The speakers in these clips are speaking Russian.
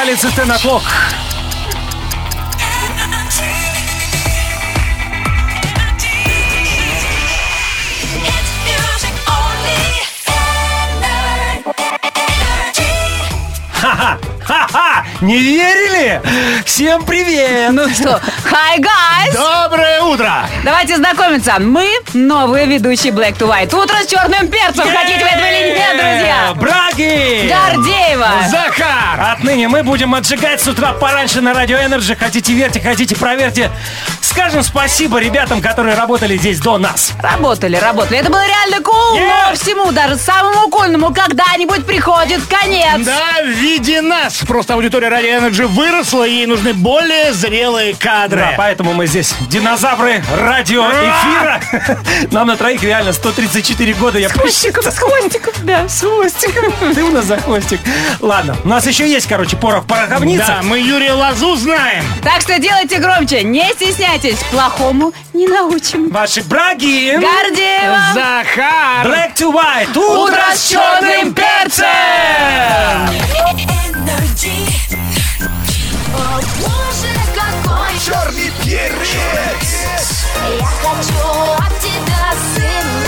столицы Тенаклок. Не верили? Всем привет! Ну что, hi guys! Доброе утро! Давайте знакомиться. Мы новые ведущие Black to White. Утро с черным перцем. Хотите вы этого или нет, друзья? Браги! Гордеева! Захар! Отныне мы будем отжигать с утра пораньше на Радио Energy. Хотите верьте, хотите проверьте. Скажем спасибо ребятам, которые работали здесь до нас. Работали, работали. Это было реально cool, но всему, даже самому кульному, когда-нибудь приходит конец. Да, в виде нас. Просто аудитория Радио Energy выросла, и ей нужны более зрелые кадры. Да, поэтому мы здесь динозавры радиоэфира. Нам на троих реально 134 года. Я посчитал. С хвостиком, да. С хвостиком. Ты у нас за хвостик. Ладно, у нас еще есть, короче, порох пороховница. Да, мы Юрия Лазу знаем. Так что делайте громче, не стесняйтесь. Плохому не научим. Ваши браги. Гордеева! Захар! Black to white. Утро с черным перцем. О, боже, какой Черный перец! Я хочу от тебя сына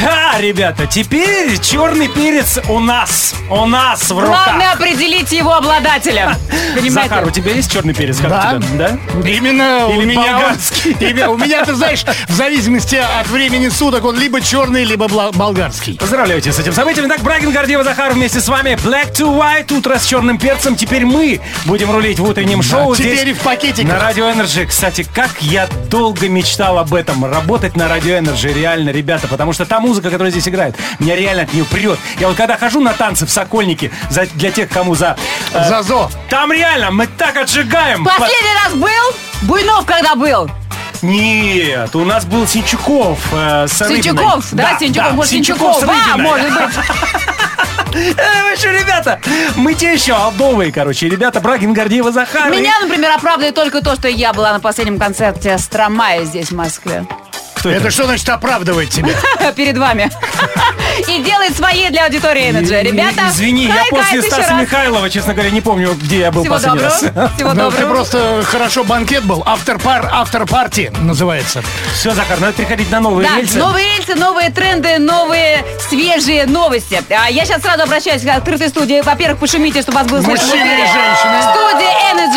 Да, ребята, теперь черный перец у нас. У нас в руках. Главное определить его обладателя. Понимаете? Захар, у тебя есть черный перец? Как Да. у тебя? Да? Именно у меня, болгарский. у меня, ты знаешь, в зависимости от времени суток он либо черный, либо болгарский. Поздравляю тебя с этим событием. Итак, Брагин, Гордеева, Захар вместе с вами. Black to White, утро с черным перцем. Теперь мы будем рулить в утреннем шоу. теперь здесь и в пакетиках. На Радио Energy. Кстати, как я долго мечтал об этом. Работать на Радио Energy, реально, ребята. Потому что та музыка, которая здесь играет, меня реально от нее прет. Я вот когда хожу на танцы в Сокольнике, за, для тех, кому за... э, Зазо. Там реально мы так отжигаем. Последний раз был? Буйнов когда был? Нет, у нас был Синчуков. Э, с. Синчуков, да, Синчуков, может, Синчуков с Синчуков, да, Рыбиной. может быть. Э, вы что, ребята, мы те еще алдовые, короче. Ребята, Брагин, Гордеева, Захар. Меня, например, оправдывает только то, что я была на последнем концерте Стромая здесь, в Москве. Кто Это что значит оправдывает тебя? Перед вами. И делает свои для аудитории Energy. Ребята, Извини, я после Стаса. Михайлова, честно говоря, не помню, где я был Всего последний раз. Всего Ну, ты доброго. просто хорошо банкет был. Автор-пар, автор-парти называется. Все, Захар, надо переходить на новые рельсы. новые рельсы, новые тренды, новые свежие новости. А я сейчас сразу обращаюсь к открытой студии. Во-первых, пошумите, чтобы вас было слышно. Мужчины и женщины. Студия Energy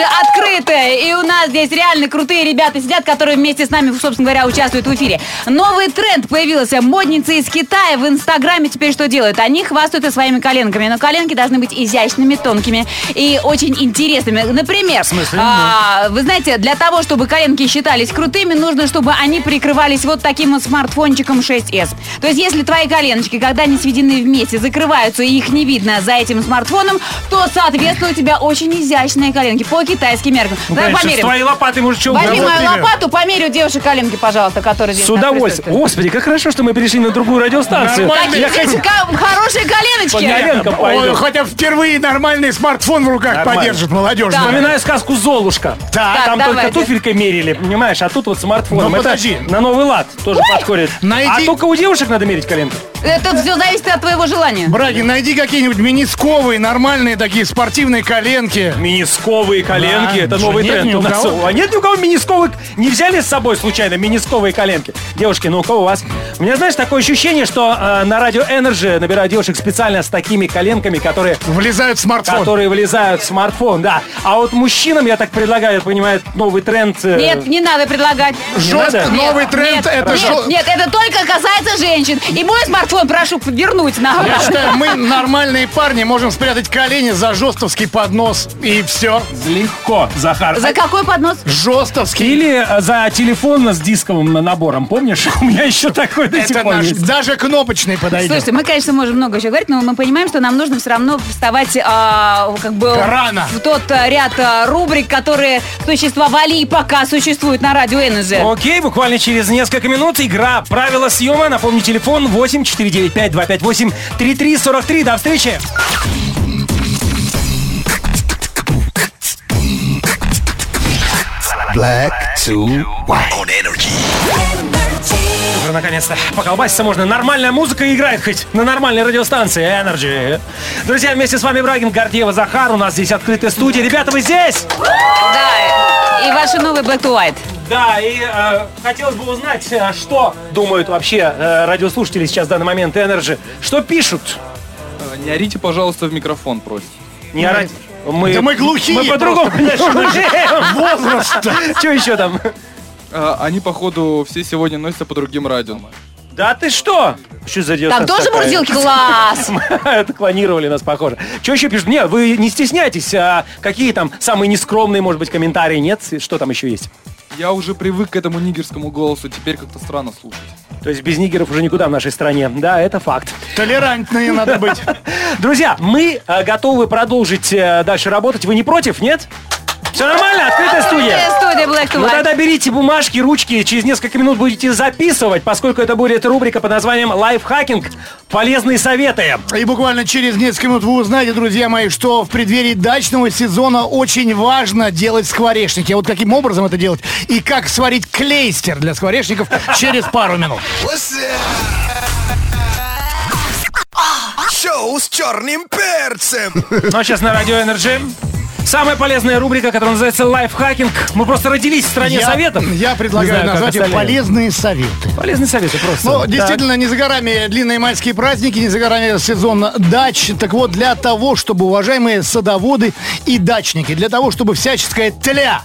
здесь реально крутые ребята сидят, которые вместе с нами, собственно говоря, участвуют в эфире. Новый тренд появился. Модницы из Китая в Инстаграме теперь что делают? Они хвастаются своими коленками. Но коленки должны быть изящными, тонкими и очень интересными. Например, смысле? а, вы знаете, для того, чтобы коленки считались крутыми, нужно, чтобы они прикрывались вот таким вот смартфончиком 6S. То есть, если твои коленочки, когда они сведены вместе, закрываются и их не видно за этим смартфоном, то, соответственно, у тебя очень изящные коленки по китайским меркам. Ну, Давай конечно, померим. Твоей лопатой, может, что Возьми мою лопату, померь у девушек коленки, пожалуйста, которые здесь С удовольствием. Господи, как хорошо, что мы перешли на другую радиостанцию. Я ка- хорошие коленочки. Ой, хотя впервые нормальный смартфон в руках Нормально. поддержит молодежь. Да. Вспоминаю сказку «Золушка». Так, Там давайте. только туфелькой мерили, понимаешь, а тут вот смартфоном. Ну, Это подожди. на новый лад тоже подходит. Найди- А только у девушек надо мерить коленки. Это все зависит от твоего желания. Браги, найди какие-нибудь минисковые, нормальные такие спортивные коленки. Минисковые коленки, Да, это что, новый нет тренд ни у у нас. кого? А нет ни у кого минисковых? Не взяли с собой случайно минисковые коленки? Девушки, ну у кого у вас? У меня, знаешь, такое ощущение, что э, на радио Energy набирают девушек специально с такими коленками, которые Влезают в смартфон. которые влезают в смартфон, да. А вот мужчинам, я так предлагаю, понимаю, новый тренд. э, Нет, не надо предлагать. Жестко, надо? новый Нет, тренд, нет, это нет, жё- нет, это только касается женщин. И мой смартфон прошу вернуть на Я считаю, мы нормальные парни можем спрятать колени за жестовский поднос и все. Легко, Захар. За какой поднос? Жестовский. Или э, за телефон с дисковым на- набором, помнишь? У меня еще такой до сих пор есть. даже кнопочный подойдет. Слушайте, мы, конечно, можем много еще говорить, но мы понимаем, что нам нужно все равно вставать а, как бы Рано. в тот а, ряд а, рубрик, которые существовали и пока существуют на радио Energy. Окей, буквально через несколько минут игра «Правила съема». Напомню, телефон 8 495 258 3343. До встречи! Black to white on energy. наконец-то. Поколбаситься можно. Нормальная музыка играет хоть на нормальной радиостанции Energy. Друзья, вместе с вами Брагин, Гордеева, Захар. У нас здесь открытая студия. Ребята, вы здесь? Да, и ваши новые Black to White. Да, и э, хотелось бы узнать, э, что думают вообще э, радиослушатели сейчас в данный момент Energy. Что пишут? Э, Не орите, пожалуйста, в микрофон, просит. Не орать. Мы, Да мы глухие Мы по-другому. Возраст. Что еще там? Э, Они, походу, все сегодня носятся по другим радио. Да ты что? Что за Там тоже такая? бурзилки? Класс! Это клонировали нас, похоже. Что еще пишут? Нет, вы не стесняйтесь. А какие там самые нескромные, может быть, комментарии? Нет? Что там еще есть? Я уже привык к этому нигерскому голосу, теперь как-то странно слушать. То есть без нигеров уже никуда в нашей стране. Да, это факт. Толерантные надо быть. Друзья, мы э, готовы продолжить э, дальше работать. Вы не против, нет? Все нормально? Открытая студия? Открытая студия Black to Ну White. тогда берите бумажки, ручки, через несколько минут будете записывать, поскольку это будет рубрика под названием «Lifehacking. Полезные советы». И буквально через несколько минут вы узнаете, друзья мои, что в преддверии дачного сезона очень важно делать скворечники. А вот каким образом это делать и как сварить клейстер для скворечников через пару минут. Шоу с черным перцем. Ну а сейчас на Радио Energy Самая полезная рубрика, которая называется «Lifehacking». Мы просто родились в стране Я- советов. Я предлагаю знаю, назвать ее полезные советы. Полезные советы просто. Ну, Так. действительно, не за горами длинные майские праздники, не за горами сезон дач. Так вот, для того, чтобы, уважаемые садоводы и дачники, для того, чтобы всяческая тля,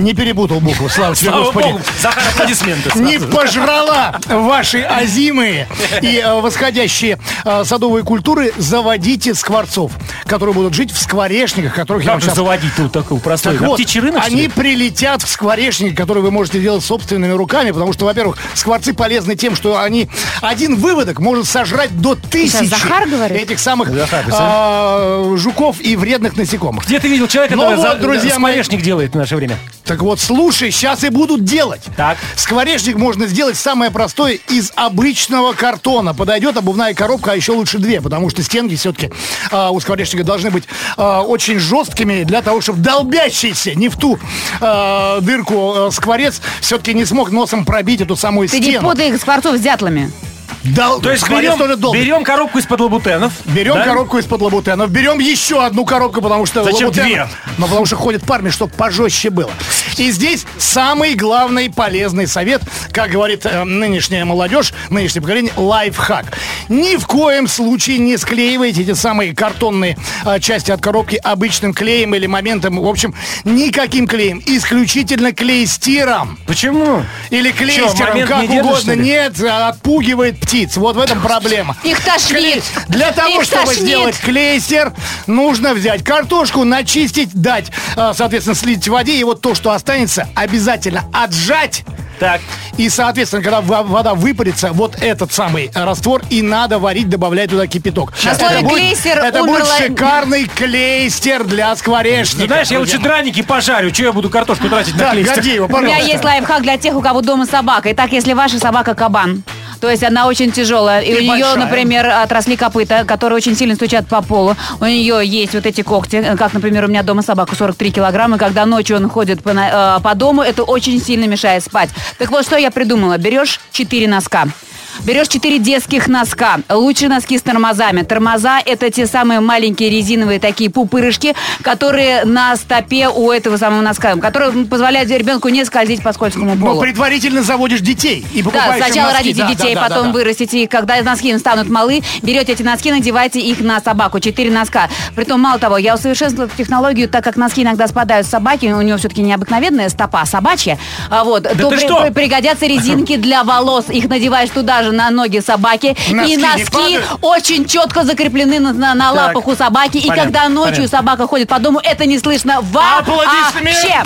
не перепутал букву, слава тебе, Слава Господи, богу, Захар, аплодисменты. не пожрала ваши озимые и э, восходящие э, садовые культуры, заводите скворцов, которые будут жить в скворечниках, которых я вам сейчас заводить тут такую простую? так вот, рынок, они прилетят в скворечник, который вы можете делать собственными руками, потому что, во-первых, скворцы полезны тем, что они один выводок может сожрать до тысячи Захар говорит? этих самых Захар, а, жуков и вредных насекомых. Где ты видел человека, Ну который вот, за- друзья мои. делает в наше время? Так вот, слушай, сейчас и будут делать. Так. Скворечник можно сделать самое простое из обычного картона. Подойдет обувная коробка, а еще лучше две, потому что стенки все-таки у скворечника должны быть а, очень жесткими для того, чтобы долбящийся не в ту а, дырку а, скворец все-таки не смог носом пробить эту самую Ты не стену. путай их скворцов с дятлами. Дол- То есть берем, берем коробку из-под лабутенов. Берем да? коробку из-под лабутенов, берем еще одну коробку, потому что... Зачем лабутен- две? Ну, потому что ходят парни, чтобы пожестче было. И здесь самый главный полезный совет, как говорит э, нынешняя молодежь, нынешнее поколение, лайфхак. Ни в коем случае не склеивайте эти самые картонные э, части от коробки обычным клеем или моментом. В общем, никаким клеем. Исключительно клейстиром. Почему? Или клейстером, момент как не держит, угодно. Нет, отпугивает птиц. Вот в этом проблема. Их тошнит. Для того, Их чтобы тошнит. сделать клейстер, нужно взять картошку, начистить, дать, э, соответственно, слить в воде, и вот то, что останется, обязательно отжать. Так. И, соответственно, когда во- вода выпарится, вот этот самый раствор и надо варить, добавлять туда кипяток. Слове это будет, клейстер это будет умерла- шикарный клейстер для скворечника. Ты знаешь, я лучше драники пожарю. Че я буду картошку тратить на Да, клейстер? Гордеева, У меня есть лайфхак для тех, у кого дома собака. Итак, если ваша собака кабан, то есть она очень тяжелая, и, И у нее, большая. например, отросли копыта, которые очень сильно стучат по полу. У нее есть вот эти когти, э, как, например, у меня дома собака 43 килограмма, и когда ночью он ходит по, э, по дому, это очень сильно мешает спать. Так вот, что я придумала? Берешь 4 носка. Берешь 4 детских носка. Лучше носки с тормозами. Тормоза – это те самые маленькие резиновые такие пупырышки, которые на стопе у этого самого носка, которые позволяют ребенку не скользить по скользкому Но полу. предварительно заводишь детей и Да, покупаешь им сначала носки. родите Да, детей, да, да, потом да, да. вырастите. И когда носки станут малы, берете эти носки, надевайте их на собаку. Четыре носка. Притом, мало того, я усовершенствовала эту технологию, так как носки иногда спадают с собаки, у него все-таки необыкновенная стопа собачья, а вот, то ты при- что? при- пригодятся резинки для волос. Их надеваешь туда же на ноги собаки. Носки и носки очень четко закреплены на, на- на лапах у собаки. И Понятно, когда ночью понятно. собака ходит по дому, это не слышно вообще.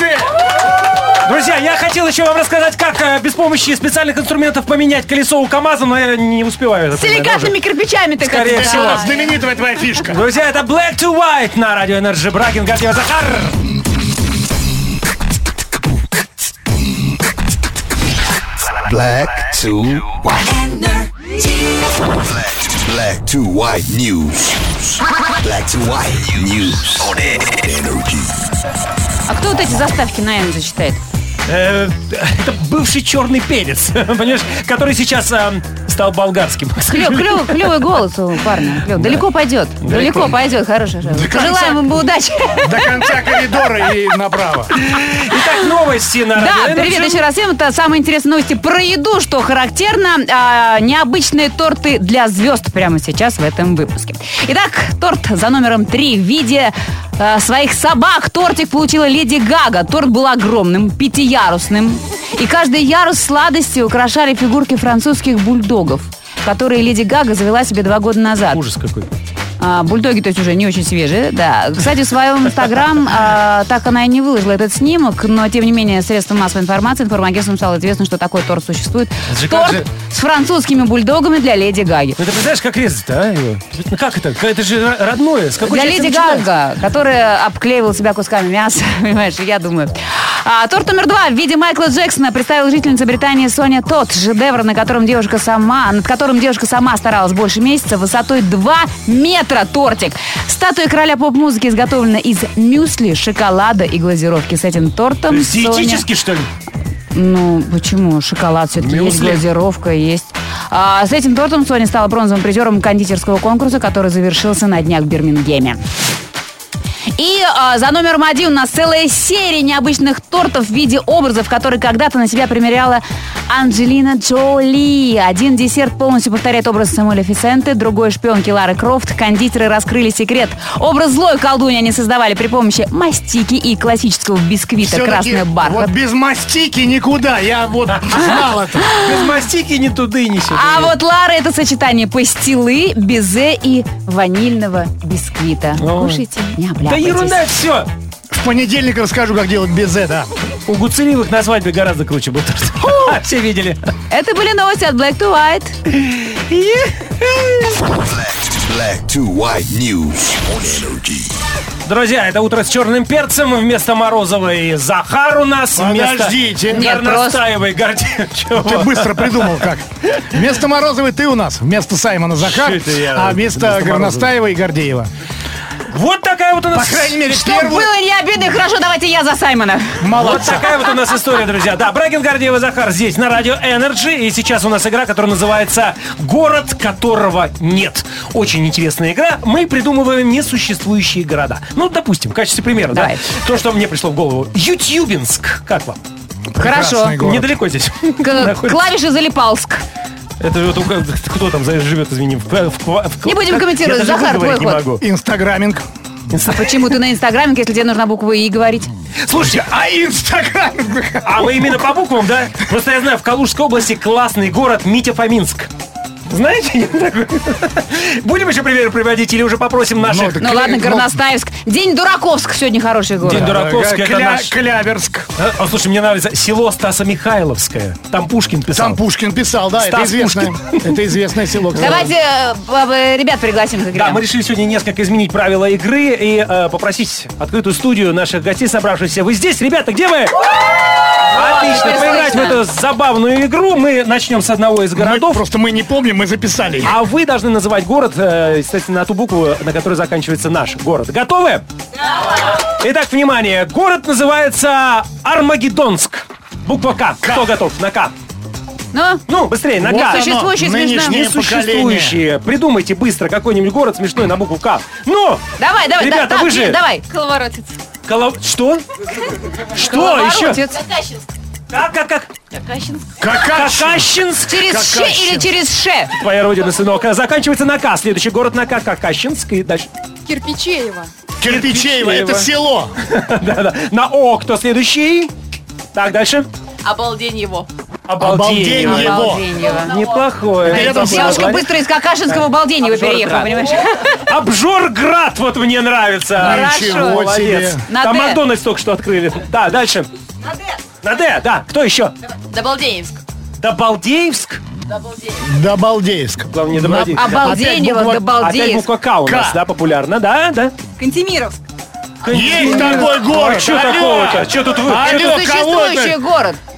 Друзья, я хотел еще вам рассказать, как э, без помощи специальных инструментов поменять колесо у КамАЗа, но я не успеваю это. С силикатными кирпичами ты Скорее как всего. Знаменитая твоя фишка. Друзья, это Black to White на радио Energy Брагин, Гордеева, Захар. Black to white. Black, black to white news. Black to white news on energy. А кто вот эти заставки на N зачитает? Э, это бывший черный перец, понимаешь, который сейчас э, стал болгарским. Клё- клёвый, клёвый голос у парня. Клёвый. Далеко пойдет. Далеко пойдет. Хорошо. хорошо. Пожелаем ему удачи. До конца коридора и направо. Итак, новости на Да, привет еще раз всем. Это самые интересные новости про еду, что характерно. а, необычные торты для звезд прямо сейчас в этом выпуске. Итак, торт за номером три в виде а, своих собак. Тортик получила Леди Гага. Торт был огромным, пятиярусным. И каждый ярус сладости украшали фигурки французских бульдогов которые Леди Гага завела себе два года назад. Ужас какой. А, бульдоги, то есть уже не очень свежие, да. Кстати, в своем инстаграм а, так она и не выложила этот снимок, но тем не менее средством массовой информации, информагентством стало известно, что такой торт существует. Это как Торт же- с французскими бульдогами для Леди Гаги. Ну, ты представляешь, как резать-то, а? Ну, как это? Это же ро- родное. С какой Для Леди? Гага, которая обклеивала себя кусками мяса, понимаешь, я думаю. А, торт номер два в виде Майкла Джексона представила жительница Британии Соня Тот. Шедевр, на котором девушка сама, над которым девушка сама старалась больше месяца, высотой 2 метра тортик. Статуя короля поп-музыки изготовлена из мюсли, шоколада и глазировки. С этим То тортом есть Соня... диетически, что ли? Ну, почему? Шоколад все-таки есть, глазировка есть. А, с этим тортом Соня стала бронзовым призером кондитерского конкурса, который завершился на днях в Бирмингеме. И а, за номером один у нас целая серия необычных тортов в виде образов, которые когда-то на себя примеряла Анджелина Джоли. Один десерт полностью повторяет образ Самуэля Фисенте, другой шпионки Лары Крофт. Кондитеры раскрыли секрет. Образ злой колдуньи они создавали при помощи мастики и классического бисквита Всё-таки «Красный бархат». Вот без мастики никуда. Я вот знал это. Без мастики ни туды, ни сюда. А вот Лара это сочетание пастилы, безе и ванильного бисквита. Ой. Кушайте, не обляпайтесь. Ерунда все. В понедельник расскажу, как делать безе, да. У Гуцериевых на свадьбе гораздо круче был торт. Все видели. Это были новости от Black to White. Black to white news on energy. Друзья, это утро с черным перцем. Вместо Морозовой Захар у нас. Подождите. Вместо Нет, Горностаевой. Чего? Ты быстро придумал как. Вместо Морозовой ты у нас, вместо Саймона Захар, а вместо Вместо Горностаева и Гордеева. Вот такая вот у По нас... крайней мере, Чтоб первую... было не обидно, хорошо, давайте я за Саймона. Вот Молодца. такая вот у нас история, друзья. Да, Брагин Гордеева Захар здесь на радио Energy. И сейчас у нас игра, которая называется «Город, которого нет». Очень интересная игра. Мы придумываем несуществующие города. Ну, допустим, в качестве примера, Давай. да? То, что мне пришло в голову. Ютьюбинск. Как вам? Хорошо. Прекрасный город. Недалеко здесь. К-. Клавиши Залипалск. Это вот у- кто там живет, извини? В, в- в- Не будем комментировать. Захар, твой не ход. могу. Инстаграминг. А почему ты на Инстаграме, если тебе нужна буква И говорить? Слушайте, А Инстаграминг? а мы именно по буквам, да? Просто я знаю, в Калужской области классный город Митя-Фоминск. Знаете? такой? Будем еще примеры приводить или уже попросим наших? так- Ну Кля- ладно, ну- Горностаевск. День Дураковск сегодня хороший город. День Дураковск, это Кля- наш... Кляберск. А, а, слушай, мне нравится село Стаса-Михайловское. Там Пушкин писал. Там Пушкин писал, да, это известное. Это известное село. Давайте э, э, ребят пригласим к игре. Да, мы решили сегодня несколько изменить правила игры и э, попросить открытую студию наших гостей, собравшихся. Вы здесь, ребята, где вы? Отлично, поиграть в эту забавную игру. Мы начнем с одного из Мы городов. просто мы не помним, мы записали. А вы должны называть город, э, естественно, на ту букву, на которой заканчивается наш город. Готовы? Итак, внимание. Город называется Армагеддонск. Буква К. Кто готов? На К. Ну, Ну, быстрее, на Вот Существующий смешно. Несуществующие. Придумайте быстро какой-нибудь город смешной на букву К. Ну! давай, давай, Ребята, да, вы так, же- нет, давай. Коловоротец. Коло- Что? Что еще? Какащинск. Как, как, как? Какащинск. Через Ш или через Ш? Твоя родина, сынок. Заканчивается на К. Следующий город на К. Какащинск. И дальше. Кирпичеево. Кирпичеево, это село. Да-да. На О. Кто следующий? Так, дальше. Обалдень его. Обалденьево. Неплохое. С Девушка быстро из Какашинского обалденьего переехала, понимаешь? Обжорград, вот мне нравится. Ничего Молодец. себе. На Там «Д». Макдональдс только что открыли. Да, дальше. На Д, да. Кто еще? Добалдеевск. Добалдеевск. Добалдеевск. Главное, не Добродеевск. Обалденево, буква- Опять добалдеев. буква К у нас, да, популярна, да, да? Кантемировск. Есть такой город. А что такого-то? Что тут вы? Тут- кого Существующий это?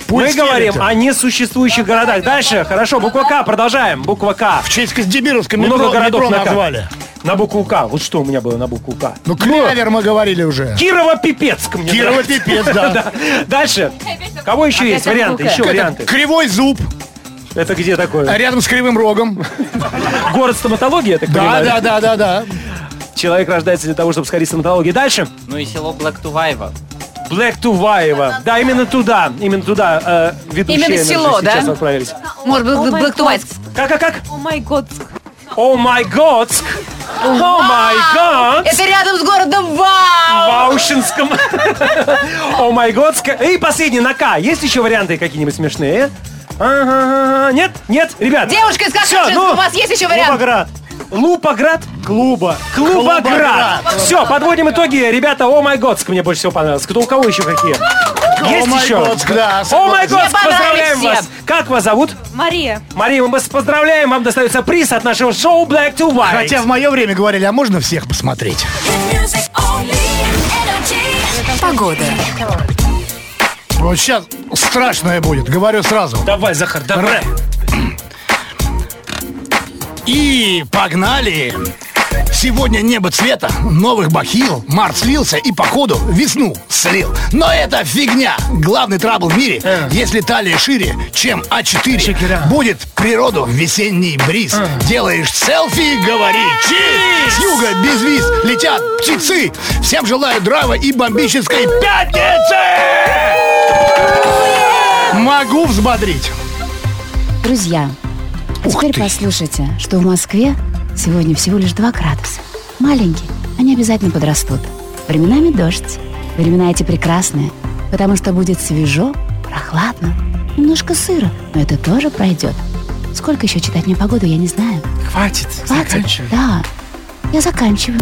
Город. Мы Пусть говорим о несуществующих городах. Дальше, хорошо, буква К, продолжаем. Буква К. В честь Каздемировска Много метро, городов метро на К. назвали. На букву К. Вот что у меня было на букву К. Ну, клевер мы говорили уже. Кирово-Пипецк мне Кирово-Пипец, да. Да. Дальше. Кого еще есть? Варианты, еще варианты. Кривой зуб, Это где такое? рядом с кривым рогом. Город стоматологии, я так Да, понимаю? да, да, да, да. Человек рождается для того, чтобы скорее стоматологии. Дальше. Ну и село Блэк-Туваева. Black Туваева. Да, именно туда. Именно туда э, ведущие Именно наши село, да? сейчас отправились. Может быть, Блэк Тувайск. Как, как, как? О май год. О май год! О май год! Это рядом с городом Вау! Ваушинском. О май год. И последний на К. Есть еще варианты какие-нибудь смешные? Ага, Нет? Нет? Ребят. Девушка из Всё, Кашинска, ну, у вас есть еще вариант? Лупоград. Лупоград? Клуба. Клубоград. Клубоград. Все, подводим итоги. Ребята, о май Готск мне больше всего понравилось. Кто у кого еще какие? Есть my еще? Да, О май Мне поздравляем понравились вас. Как вас зовут? Мария. Мария, мы вас поздравляем. Вам достается приз от нашего шоу Black to White. Хотя в мое время говорили, а можно всех посмотреть? Погода. Вот сейчас страшное будет, говорю сразу. Давай, Захар, давай. И погнали! Сегодня небо цвета, новых бахил, март слился и походу весну слил. Но это фигня. Главный трабл в мире, если талия шире, чем А4, будет природу весенний бриз. Делаешь селфи, говори чиз. С юга без виз летят птицы. Всем желаю драйва и бомбической пятницы! Могу взбодрить. Друзья, теперь ты. послушайте, что в Москве сегодня всего лишь 2 градуса. Маленькие, они обязательно подрастут. Временами дождь. Времена эти прекрасные, потому что будет свежо, прохладно, немножко сыро, но это тоже пройдет. Сколько еще читать мне погоду, я не знаю. Хватит, Хватит? заканчивай. Да. Я заканчиваю.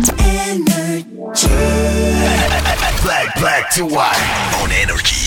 Black, black to white on energy.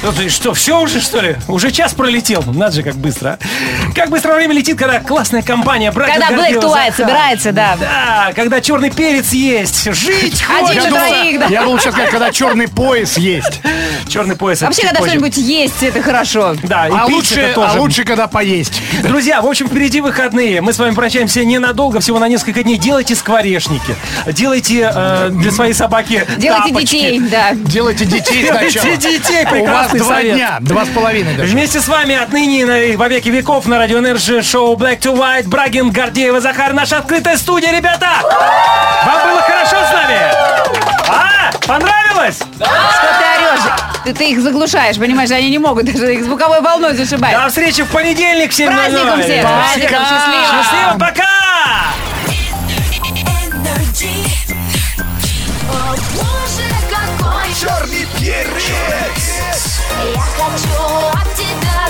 Ну ты что, все уже, что ли? Уже час пролетел. Надо же, как быстро. а. Как быстро время летит, когда классная компания, братья Когда White Захар. собирается, да. Да, когда черный перец есть. Жить Один хочется. на двоих, да. Я думал сейчас сказать, когда черный пояс есть. Черный пояс. Вообще, когда что-нибудь есть, это хорошо. Да, и А лучше, это тоже. а лучше, когда поесть. Друзья, в общем, впереди выходные. Мы с вами прощаемся ненадолго, всего на несколько дней. Делайте скворечники. Делайте э, для своей собаки Делайте тапочки. детей, да. Делайте детей Делайте сначала. детей, У вас прекрасный два совет. дня, два с половиной даже. Вместе с вами отныне на- во веки веков на Радио Energy шоу Black to White Брагин, Гордеева, Захар. Наша открытая студия, ребята! Вам было хорошо с нами? А? Понравилось? Что ты орешь? Ты, ты их заглушаешь, понимаешь? Они не могут даже их звуковой волной зашибать. До встречи в понедельник в 7 Праздником всех! Праздником, счастливо! Счастливо, пока! Energy. О, боже, какой Черный перец. Я хочу от тебя